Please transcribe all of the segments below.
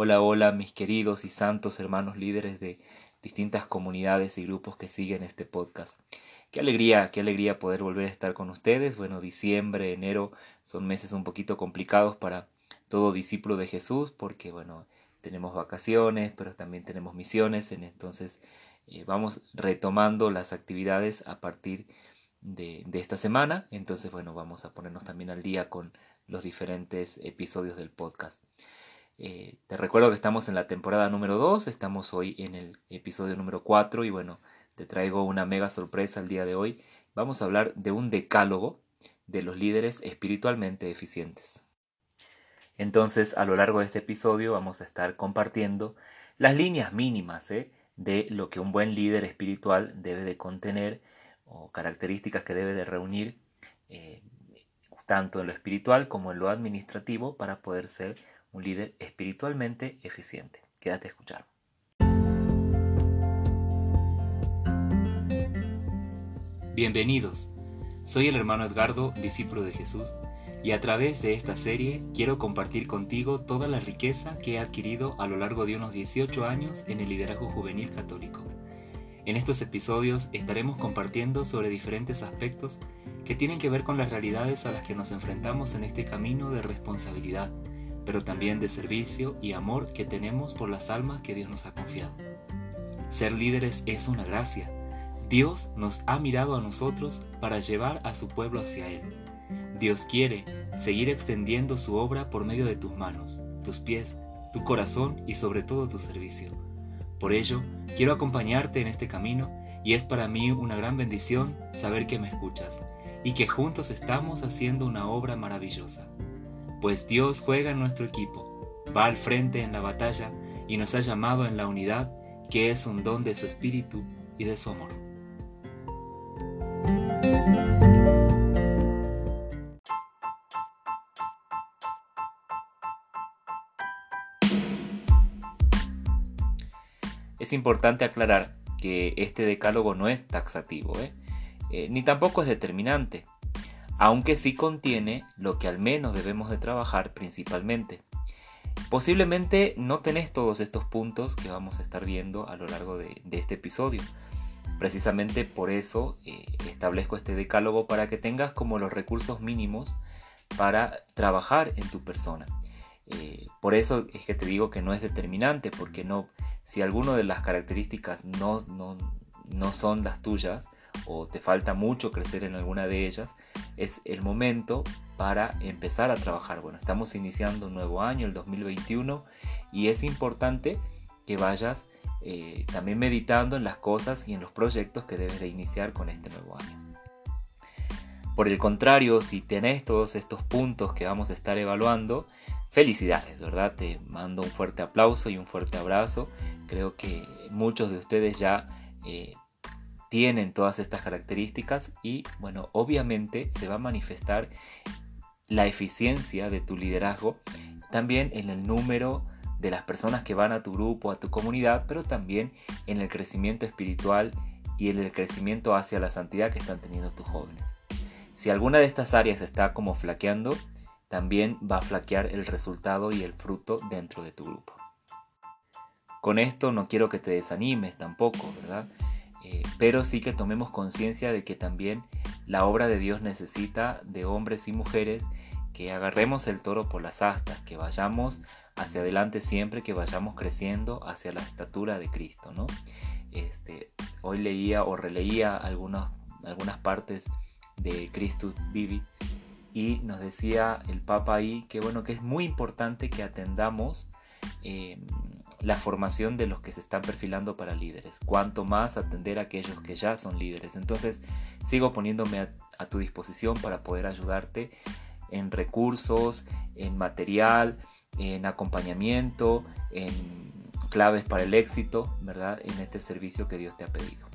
Hola, hola mis queridos y santos hermanos líderes de distintas comunidades y grupos que siguen este podcast. Qué alegría, qué alegría poder volver a estar con ustedes. Bueno, diciembre, enero son meses un poquito complicados para todo discípulo de Jesús porque, bueno, tenemos vacaciones, pero también tenemos misiones, entonces eh, vamos retomando las actividades a partir de, de, esta semana. Entonces, bueno, vamos a ponernos también al día con los diferentes episodios del podcast. Eh, te recuerdo que estamos en la temporada número 2, estamos hoy en el episodio número 4 y bueno, te traigo una mega sorpresa el día de hoy. Vamos a hablar de un decálogo de los líderes espiritualmente eficientes. Entonces, a lo largo de este episodio vamos a estar compartiendo las líneas mínimas ¿eh? de lo que un buen líder espiritual debe de contener o características que debe de reunir eh, tanto en lo espiritual como en lo administrativo para poder ser un líder espiritualmente eficiente. Quédate a escuchar. Bienvenidos. Soy el hermano Edgardo, discípulo de Jesús, y a través de esta serie quiero compartir contigo toda la riqueza que he adquirido a lo largo de unos 18 años en el liderazgo juvenil católico. En estos episodios estaremos compartiendo sobre diferentes aspectos que tienen que ver con las realidades a las que nos enfrentamos en este camino de responsabilidad, pero también de servicio y amor que tenemos por las almas que Dios nos ha confiado. Ser líderes es una gracia. Dios nos ha mirado a nosotros para llevar a su pueblo hacia Él. Dios quiere seguir extendiendo su obra por medio de tus manos, tus pies, tu corazón y sobre todo tu servicio. Por ello, quiero acompañarte en este camino y es para mí una gran bendición saber que me escuchas y que juntos estamos haciendo una obra maravillosa pues Dios juega en nuestro equipo, va al frente en la batalla y nos ha llamado en la unidad, que es un don de su espíritu y de su amor. Es importante aclarar que este decálogo no es taxativo, ¿eh? Eh, ni tampoco es determinante aunque sí contiene lo que al menos debemos de trabajar principalmente. Posiblemente no tenés todos estos puntos que vamos a estar viendo a lo largo de, este episodio. Precisamente por eso eh, establezco este decálogo para que tengas como los recursos mínimos para trabajar en tu persona. Eh, por eso es que te digo que no es determinante, porque no, si alguna de las características no, no, no son las tuyas, o te falta mucho crecer en alguna de ellas, es el momento para empezar a trabajar. Bueno, estamos iniciando un nuevo año, el 2021, y es importante que vayas eh, también meditando en las cosas y en los proyectos que debes de iniciar con este nuevo año. Por el contrario, si tenés todos estos puntos que vamos a estar evaluando, felicidades, ¿verdad? Te mando un fuerte aplauso y un fuerte abrazo. Creo que muchos de ustedes ya eh, tienen todas estas características y bueno, obviamente se va a manifestar la eficiencia de tu liderazgo también en el número de las personas que van a tu grupo, a tu comunidad, pero también en el crecimiento espiritual y en el crecimiento hacia la santidad que están teniendo tus jóvenes. Si alguna de estas áreas está como flaqueando, también va a flaquear el resultado y el fruto dentro de tu grupo. Con esto no quiero que te desanimes tampoco, ¿verdad? Eh, pero sí que tomemos conciencia de que también la obra de Dios necesita de hombres y mujeres que agarremos el toro por las astas, que vayamos hacia adelante siempre, que vayamos creciendo hacia la estatura de Cristo, ¿no? Este, hoy leía o releía algunas, algunas partes de Christus Vivi y nos decía el Papa ahí que bueno que es muy importante que atendamos eh, la formación de los que se están perfilando para líderes, cuanto más atender a aquellos que ya son líderes. Entonces sigo poniéndome a tu disposición para poder ayudarte en recursos, en material, en acompañamiento, en claves para el éxito, ¿verdad? En este servicio que Dios te ha pedido.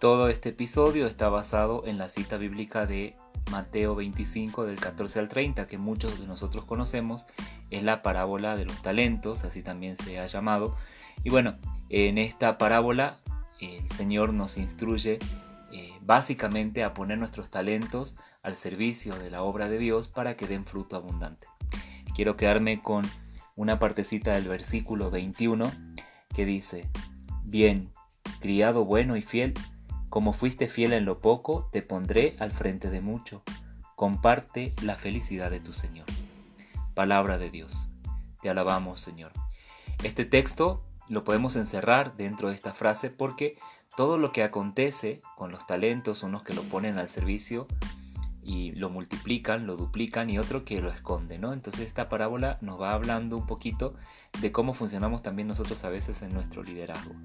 Todo este episodio está basado en la cita bíblica de Mateo 25 del 14 al 30 que muchos de nosotros conocemos es la parábola de los talentos, así también se ha llamado. Y bueno, en esta parábola el Señor nos instruye eh, básicamente a poner nuestros talentos al servicio de la obra de Dios para que den fruto abundante. Quiero quedarme con una partecita del versículo 21 que dice, Bien, criado bueno y fiel, como fuiste fiel en lo poco, te pondré al frente de mucho. Comparte la felicidad de tu Señor. Palabra de Dios. Te alabamos, Señor. Este texto lo podemos encerrar dentro de esta frase porque todo lo que acontece con los talentos, unos que lo ponen al servicio y lo multiplican, lo duplican y otro que lo esconde, ¿no? Entonces esta parábola nos va hablando un poquito de cómo funcionamos también nosotros a veces en nuestro liderazgo.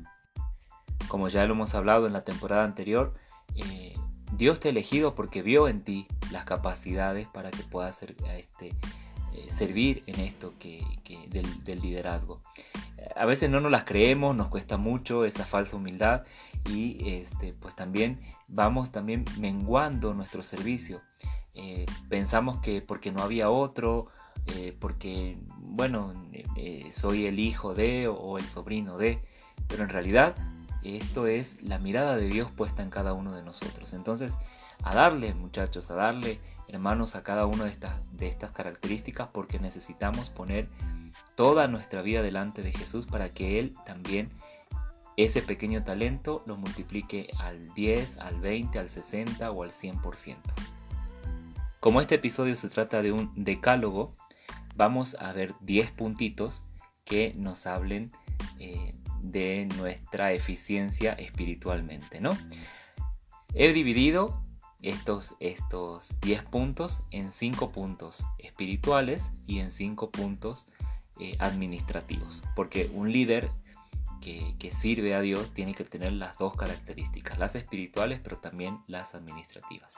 Como ya lo hemos hablado en la temporada anterior, eh, Dios te ha elegido porque vio en ti las capacidades para que puedas ser, este, eh, servir en esto que, del, liderazgo. A veces no nos las creemos, nos cuesta mucho esa falsa humildad y este, pues también vamos también menguando nuestro servicio. Eh, pensamos que porque no había otro, eh, porque bueno, soy el hijo de o el sobrino de, pero en realidad esto es la mirada de Dios puesta en cada uno de nosotros. Entonces, a darle muchachos, a darle hermanos a cada una de estas, de estas características porque necesitamos poner toda nuestra vida delante de Jesús para que Él también ese pequeño talento lo multiplique al 10, al 20, al 60 o al 100%. Como este episodio se trata de un decálogo, vamos a ver 10 puntitos que nos hablen eh, de nuestra eficiencia espiritualmente, ¿no? He dividido estos, estos 10 puntos en 5 puntos espirituales y en 5 puntos eh, administrativos. Porque un líder que, que, sirve a Dios tiene que tener las dos características, las espirituales pero también las administrativas.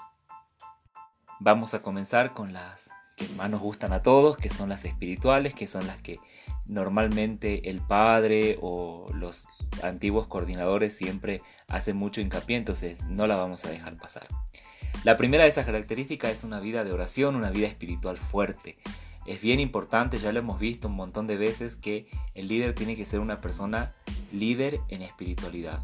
Vamos a comenzar con las que más nos gustan a todos, que son las espirituales, que son las que normalmente el padre o los antiguos coordinadores siempre hacen mucho hincapié, entonces no la vamos a dejar pasar. La primera de esas características es una vida de oración, una vida espiritual fuerte. Es bien importante, ya lo hemos visto un montón de veces, que el líder tiene que ser una persona líder en espiritualidad.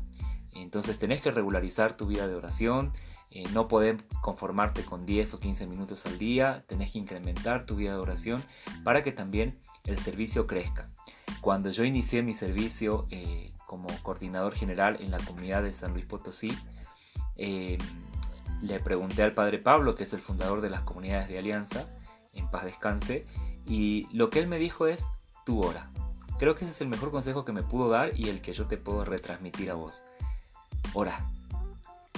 Entonces tenés que regularizar tu vida de oración, eh, no podés conformarte con 10 o 15 minutos al día, tenés que incrementar tu vida de oración para que también el servicio crezca. Cuando yo inicié mi servicio eh, como coordinador general en la comunidad de San Luis Potosí, eh, le pregunté al padre Pablo, que es el fundador de las comunidades de Alianza, en paz descanse, y lo que él me dijo es, tu hora. Creo que ese es el mejor consejo que me pudo dar y el que yo te puedo retransmitir a vos. Ora.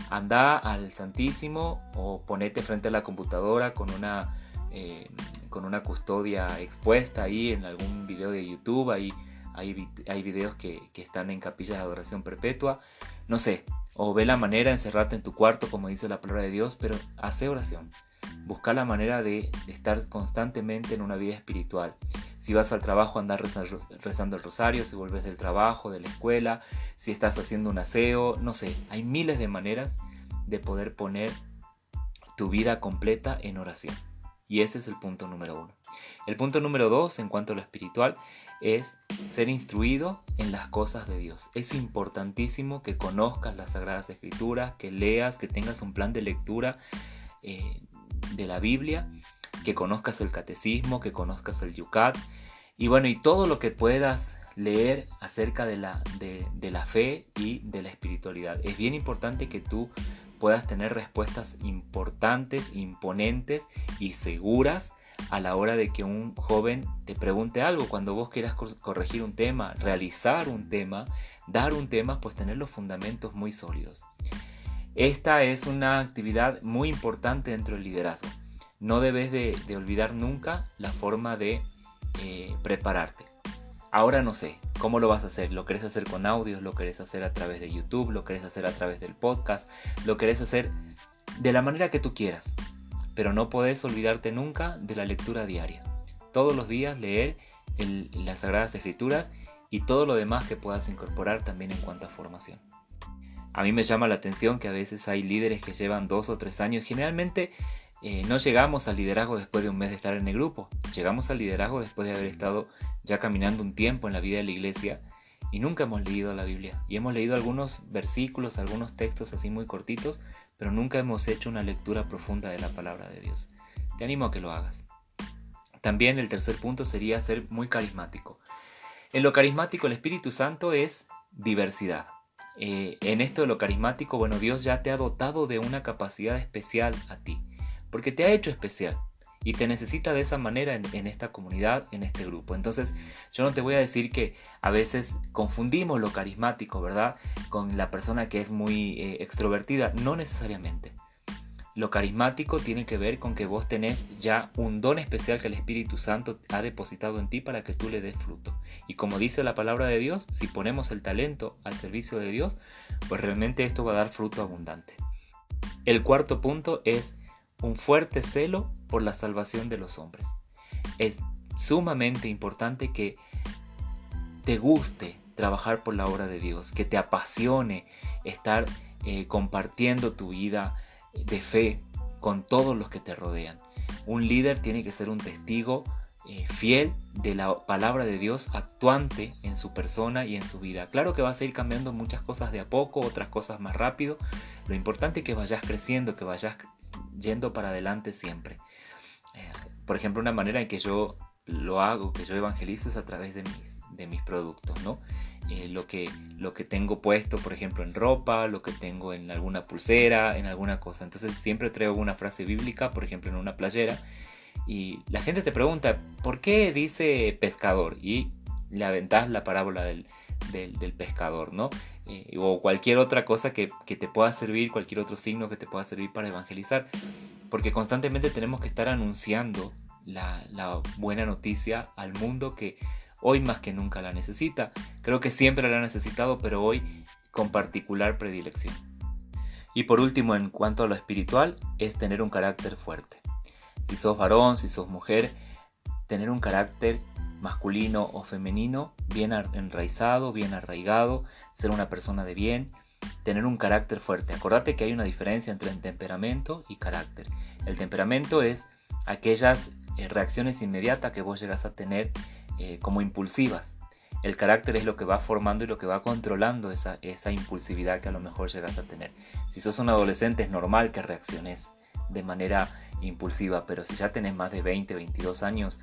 Anda al Santísimo o ponete frente a la computadora con una, eh, con una custodia expuesta ahí en algún video de YouTube. Ahí hay, videos que, que están en capillas de adoración perpetua. No sé, o ve la manera de encerrarte en tu cuarto, como dice la palabra de Dios, pero hace oración. Busca la manera de estar constantemente en una vida espiritual. Si vas al trabajo, andar rezando el rosario, si vuelves del trabajo, de la escuela, si estás haciendo un aseo, no sé, hay miles de maneras de poder poner tu vida completa en oración. Y ese es el punto número uno. El punto número dos, en cuanto a lo espiritual, es ser instruido en las cosas de Dios. Es importantísimo que conozcas las Sagradas Escrituras, que leas, que tengas un plan de lectura eh, de la Biblia, que conozcas el catecismo, que conozcas el Yucat y bueno, y todo lo que puedas leer acerca de la, de la fe y de la espiritualidad. Es bien importante que tú puedas tener respuestas importantes, imponentes y seguras a la hora de que un joven te pregunte algo, cuando vos quieras corregir un tema, realizar un tema, dar un tema, pues tener los fundamentos muy sólidos. Esta es una actividad muy importante dentro del liderazgo. No debes de, olvidar nunca la forma de eh, prepararte. Ahora no sé, ¿cómo lo vas a hacer? ¿Lo querés hacer con audios? ¿Lo querés hacer a través de YouTube? ¿Lo querés hacer a través del podcast? ¿Lo querés hacer de la manera que tú quieras? pero no podés olvidarte nunca de la lectura diaria. Todos los días leer las Sagradas Escrituras y todo lo demás que puedas incorporar también en cuanto a formación. A mí me llama la atención que a veces hay líderes que llevan dos o tres años. Generalmente eh, no llegamos al liderazgo después de un mes de estar en el grupo. Llegamos al liderazgo después de haber estado ya caminando un tiempo en la vida de la iglesia y nunca hemos leído la Biblia. Y hemos leído algunos versículos, algunos textos así muy cortitos, pero nunca hemos hecho una lectura profunda de la palabra de Dios. Te animo a que lo hagas. También el tercer punto sería ser muy carismático. En lo carismático el Espíritu Santo es diversidad. Eh, en esto de lo carismático, bueno, Dios ya te ha dotado de una capacidad especial a ti, porque te ha hecho especial y te necesita de esa manera en, esta comunidad, en este grupo. Entonces, yo no te voy a decir que a veces confundimos lo carismático, ¿verdad? Con la persona que es muy eh, extrovertida. No necesariamente. Lo carismático tiene que ver con que vos tenés ya un don especial que el Espíritu Santo ha depositado en ti para que tú le des fruto. Y como dice la palabra de Dios, si ponemos el talento al servicio de Dios, pues realmente esto va a dar fruto abundante. El cuarto punto es un fuerte celo por la salvación de los hombres. Es sumamente importante que te guste trabajar por la obra de Dios, que te apasione estar eh, compartiendo tu vida de fe con todos los que te rodean. Un líder tiene que ser un testigo eh, fiel de la palabra de Dios actuante en su persona y en su vida. Claro que vas a ir cambiando muchas cosas de a poco, otras cosas más rápido. Lo importante es que vayas creciendo, que vayas yendo para adelante siempre. Eh, por ejemplo, una manera en que yo lo hago, que yo evangelizo es a través de mis, de mis productos, ¿no? Eh, lo, que, lo que tengo puesto, por ejemplo, en ropa, lo que tengo en alguna pulsera, en alguna cosa. Entonces siempre traigo una frase bíblica, por ejemplo, en una playera, y la gente te pregunta, ¿por qué dice pescador? Y le aventás la parábola del, del, pescador, ¿no? Eh, o cualquier otra cosa que, te pueda servir, cualquier otro signo que te pueda servir para evangelizar. Porque constantemente tenemos que estar anunciando la, la buena noticia al mundo que hoy más que nunca la necesita. Creo que siempre la ha necesitado, pero hoy con particular predilección. Y por último, en cuanto a lo espiritual, es tener un carácter fuerte. Si sos varón, si sos mujer, tener un carácter masculino o femenino, bien enraizado, bien arraigado, ser una persona de bien, tener un carácter fuerte. Acordate que hay una diferencia entre el temperamento y carácter. El temperamento es aquellas eh, reacciones inmediatas que vos llegas a tener eh, como impulsivas. El carácter es lo que va formando y lo que va controlando esa, esa impulsividad que a lo mejor llegas a tener. Si sos un adolescente es normal que reacciones de manera impulsiva, pero si ya tenés más de 20, 22 años,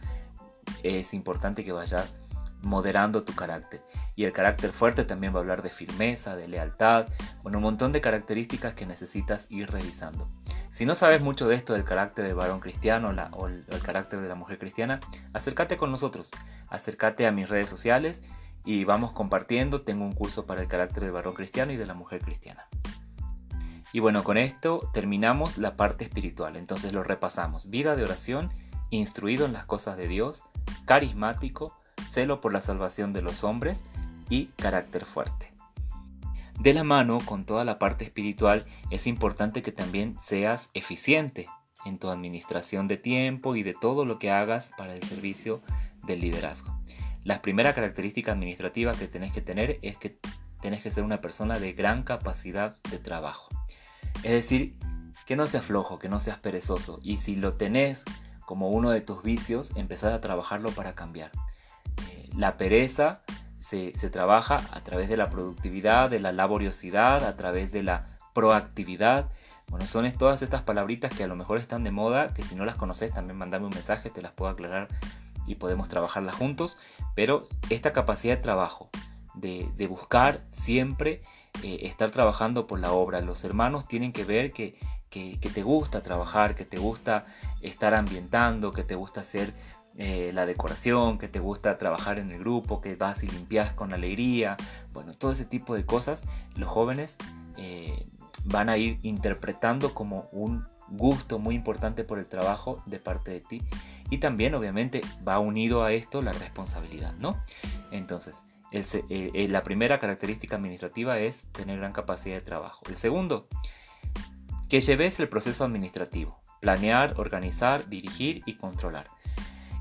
es importante que vayas moderando tu carácter. Y el carácter fuerte también va a hablar de firmeza, de lealtad, bueno, un montón de características que necesitas ir revisando. Si no sabes mucho de esto del carácter del varón cristiano o el, carácter de la mujer cristiana, acércate con nosotros, acércate a mis redes sociales y vamos compartiendo. Tengo un curso para el carácter del varón cristiano y de la mujer cristiana. Y bueno, con esto terminamos la parte espiritual. Entonces lo repasamos. Vida de oración, instruido en las cosas de Dios, carismático, celo por la salvación de los hombres y carácter fuerte. De la mano con toda la parte espiritual es importante que también seas eficiente en tu administración de tiempo y de todo lo que hagas para el servicio del liderazgo. La primera característica administrativa que tenés que tener es que tenés que ser una persona de gran capacidad de trabajo. Es decir, que no seas flojo, que no seas perezoso. Y si lo tenés como uno de tus vicios, empezar a trabajarlo para cambiar. Eh, la pereza se, trabaja a través de la productividad, de la laboriosidad, a través de la proactividad. Bueno, son todas estas palabritas que a lo mejor están de moda, que si no las conoces también mandame un mensaje, te las puedo aclarar y podemos trabajarlas juntos. Pero esta capacidad de trabajo, de, buscar siempre eh, estar trabajando por la obra, los hermanos tienen que ver que, que, te gusta trabajar, que te gusta estar ambientando, que te gusta hacer eh, la decoración, que te gusta trabajar en el grupo, que vas y limpias con alegría, bueno, todo ese tipo de cosas, los jóvenes eh, van a ir interpretando como un gusto muy importante por el trabajo de parte de ti y también obviamente va unido a esto la responsabilidad, ¿no? Entonces, eh, la primera característica administrativa es tener gran capacidad de trabajo. El segundo, que lleves el proceso administrativo, planear, organizar, dirigir y controlar.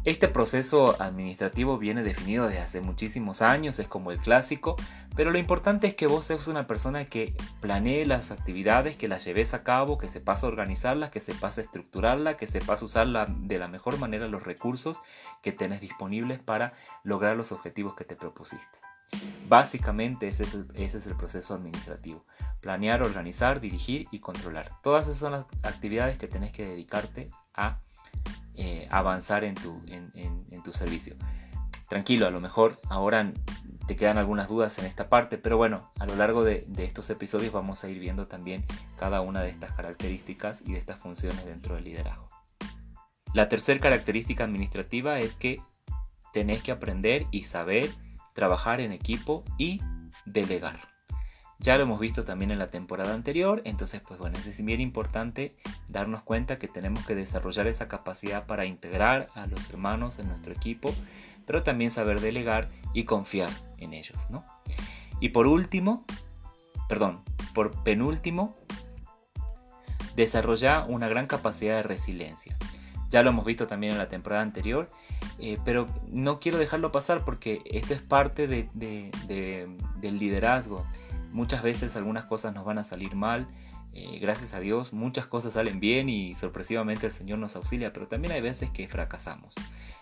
Este proceso administrativo viene definido desde hace muchísimos años, es como el clásico, pero lo importante es que vos seas una persona que planee las actividades, que las lleves a cabo, que sepas organizarlas, que sepas estructurarlas, que sepas usar de la mejor manera los recursos que tenés disponibles para lograr los objetivos que te propusiste. Básicamente ese es, el, proceso administrativo. Planear, organizar, dirigir y controlar. Todas esas son las actividades que tenés que dedicarte a eh, avanzar en tu, en, tu servicio. Tranquilo, a lo mejor ahora te quedan algunas dudas en esta parte, pero bueno, a lo largo de, de, estos episodios vamos a ir viendo también cada una de estas características y de estas funciones dentro del liderazgo. La tercera característica administrativa es que tenés que aprender y saber trabajar en equipo y delegar. Ya lo hemos visto también en la temporada anterior, entonces pues bueno, es bien importante darnos cuenta que tenemos que desarrollar esa capacidad para integrar a los hermanos en nuestro equipo, pero también saber delegar y confiar en ellos, ¿no? Y por último, perdón, por penúltimo, desarrollar una gran capacidad de resiliencia. Ya lo hemos visto también en la temporada anterior, eh, pero no quiero dejarlo pasar porque esto es parte de, del liderazgo. Muchas veces algunas cosas nos van a salir mal, eh, gracias a Dios muchas cosas salen bien y sorpresivamente el Señor nos auxilia, pero también hay veces que fracasamos.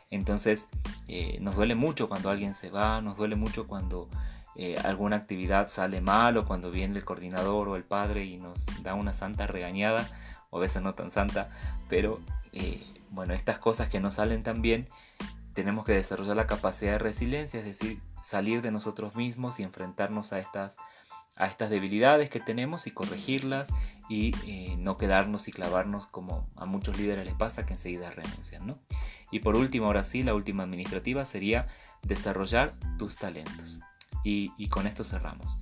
Entonces eh, nos duele mucho cuando alguien se va, nos duele mucho cuando alguna actividad sale mal o cuando viene el coordinador o el padre y nos da una santa regañada, o a veces no tan santa, pero bueno, estas cosas que no salen tan bien, tenemos que desarrollar la capacidad de resiliencia, es decir, salir de nosotros mismos y enfrentarnos a estas, a estas debilidades que tenemos y corregirlas y eh, no quedarnos y clavarnos como a muchos líderes les pasa que enseguida renuncian. ¿no? Y por último, ahora sí, la última administrativa sería desarrollar tus talentos. Y, con esto cerramos.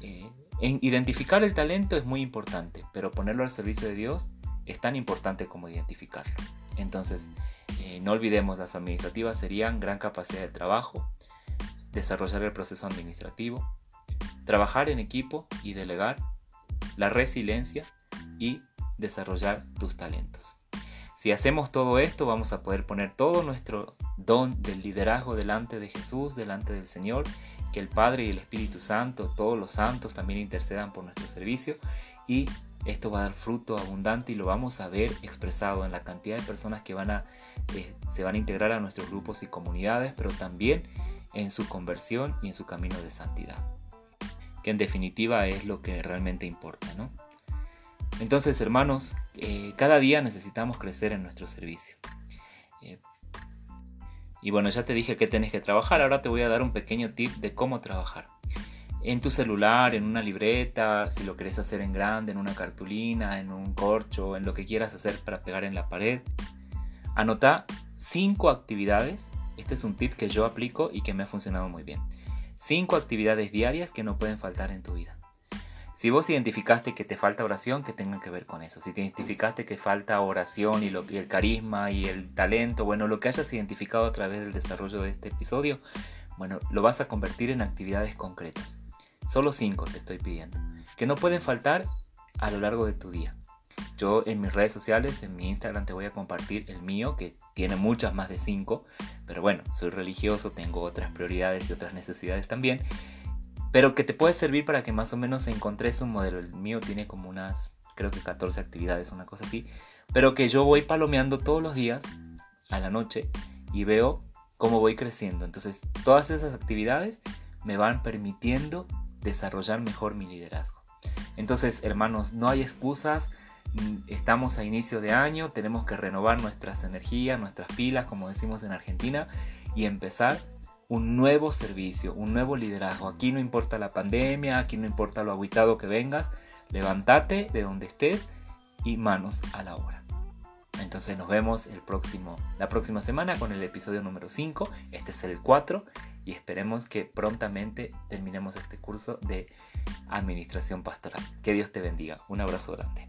Eh, en identificar el talento es muy importante, pero ponerlo al servicio de Dios es tan importante como identificarlo. Entonces, eh, no olvidemos, las administrativas serían gran capacidad de trabajo, desarrollar el proceso administrativo, trabajar en equipo y delegar, la resiliencia y desarrollar tus talentos. Si hacemos todo esto, vamos a poder poner todo nuestro don del liderazgo delante de Jesús, delante del Señor, que el Padre y el Espíritu Santo, todos los santos también intercedan por nuestro servicio y esto va a dar fruto abundante y lo vamos a ver expresado en la cantidad de personas que van a, eh, se van a integrar a nuestros grupos y comunidades, pero también en su conversión y en su camino de santidad. Que en definitiva es lo que realmente importa, ¿no? Entonces, hermanos, eh, cada día necesitamos crecer en nuestro servicio. Eh, y bueno, ya te dije que tienes que trabajar, ahora te voy a dar un pequeño tip de cómo trabajar en tu celular, en una libreta, si lo quieres hacer en grande, en una cartulina, en un corcho, en lo que quieras hacer para pegar en la pared. Anota cinco actividades. Este es un tip que yo aplico y que me ha funcionado muy bien. Cinco actividades diarias que no pueden faltar en tu vida. Si vos identificaste que te falta oración, que tengan que ver con eso. Si te identificaste que falta oración y, y el carisma y el talento, bueno, lo que hayas identificado a través del desarrollo de este episodio, bueno, lo vas a convertir en actividades concretas. Solo cinco te estoy pidiendo, que no pueden faltar a lo largo de tu día. Yo en mis redes sociales, en mi Instagram te voy a compartir el mío, que tiene muchas más de cinco, pero bueno, soy religioso, tengo otras prioridades y otras necesidades también, pero que te puede servir para que más o menos encontres un modelo. El mío tiene como unas, creo que 14 actividades, una cosa así, pero que yo voy palomeando todos los días a la noche y veo cómo voy creciendo. Entonces, todas esas actividades me van permitiendo desarrollar mejor mi liderazgo. Entonces, hermanos, no hay excusas. Mm, estamos a inicio de año, tenemos que renovar nuestras energías, nuestras pilas, como decimos en Argentina, y empezar un nuevo servicio, un nuevo liderazgo. Aquí no importa la pandemia, aquí no importa lo aguitado que vengas, levántate de donde estés y manos a la obra. Entonces nos vemos el próximo, la próxima semana con el episodio número 5. Este es el 4 y esperemos que prontamente terminemos este curso de Administración Pastoral. Que Dios te bendiga. Un abrazo grande.